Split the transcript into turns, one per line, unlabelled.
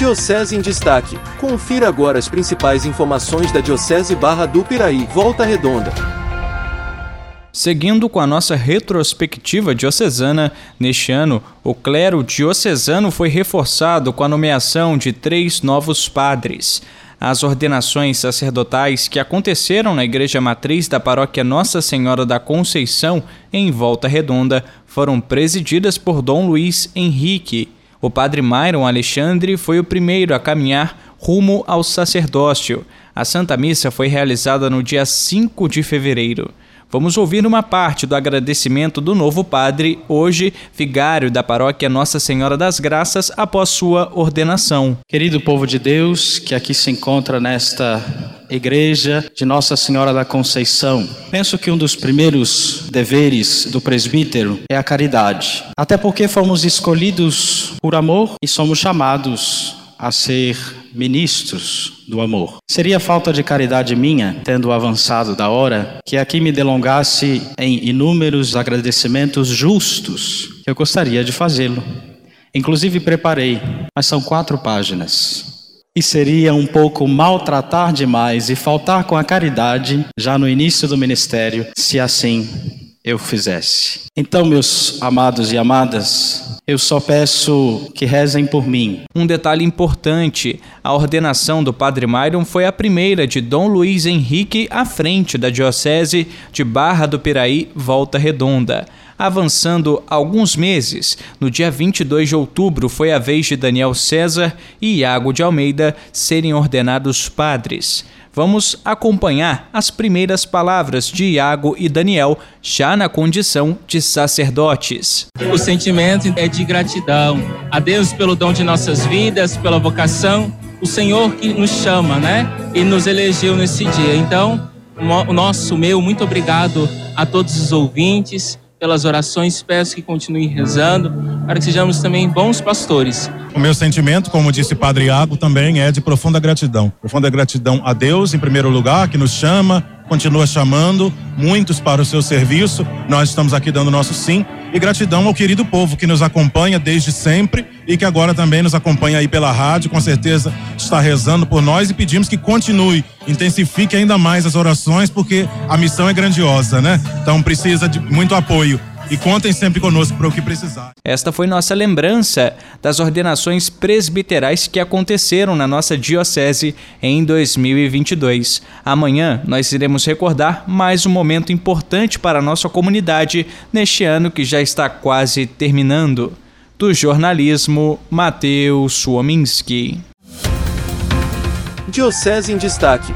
Diocese em Destaque. Confira agora as principais informações da Diocese Barra do Piraí, Volta Redonda.
Seguindo com a nossa retrospectiva diocesana, neste ano, o clero diocesano foi reforçado com a nomeação de três novos padres. As ordenações sacerdotais que aconteceram na Igreja Matriz da Paróquia Nossa Senhora da Conceição, em Volta Redonda, foram presididas por Dom Luiz Henrique. O padre Myron Alexandre foi o primeiro a caminhar rumo ao sacerdócio. A Santa Missa foi realizada no dia 5 de fevereiro. Vamos ouvir uma parte do agradecimento do novo padre, hoje vigário da paróquia Nossa Senhora das Graças, após sua ordenação.
Querido povo de Deus que aqui se encontra nesta igreja de Nossa Senhora da Conceição, penso que um dos primeiros deveres do presbítero é a caridade. Até porque fomos escolhidos por amor e somos chamados a ser ministros do amor. Seria falta de caridade minha, tendo avançado da hora, que aqui me delongasse em inúmeros agradecimentos justos, que eu gostaria de fazê-lo. Inclusive preparei, mas são quatro páginas. E seria um pouco maltratar demais e faltar com a caridade já no início do ministério, se assim eu fizesse. Então, meus amados e amadas, eu só peço que rezem por mim.
Um detalhe importante: a ordenação do Padre Myron foi a primeira de Dom Luiz Henrique à frente da Diocese de Barra do Piraí, Volta Redonda. Avançando alguns meses, no dia 22 de outubro foi a vez de Daniel César e Iago de Almeida serem ordenados padres. Vamos acompanhar as primeiras palavras de Iago e Daniel, já na condição de sacerdotes.
O sentimento é de gratidão a Deus pelo dom de nossas vidas, pela vocação, o Senhor que nos chama, né? E nos elegeu nesse dia. Então, o nosso, meu, muito obrigado a todos os ouvintes pelas orações, peço que continue rezando, para que sejamos também bons pastores.
O meu sentimento, como disse Padre Iago, também é de profunda gratidão. Profunda gratidão a Deus, em primeiro lugar, que nos chama, continua chamando muitos para o seu serviço. Nós estamos aqui dando nosso sim. E gratidão ao querido povo que nos acompanha desde sempre e que agora também nos acompanha aí pela rádio. Com certeza está rezando por nós e pedimos que continue, intensifique ainda mais as orações, porque a missão é grandiosa, né? Então precisa de muito apoio e contem sempre conosco para o que precisar.
Esta foi nossa lembrança das ordenações presbiterais que aconteceram na nossa diocese em 2022. Amanhã nós iremos recordar mais um momento importante para a nossa comunidade neste ano que já está quase terminando. Do jornalismo, Matheus Suominski.
Diocese em Destaque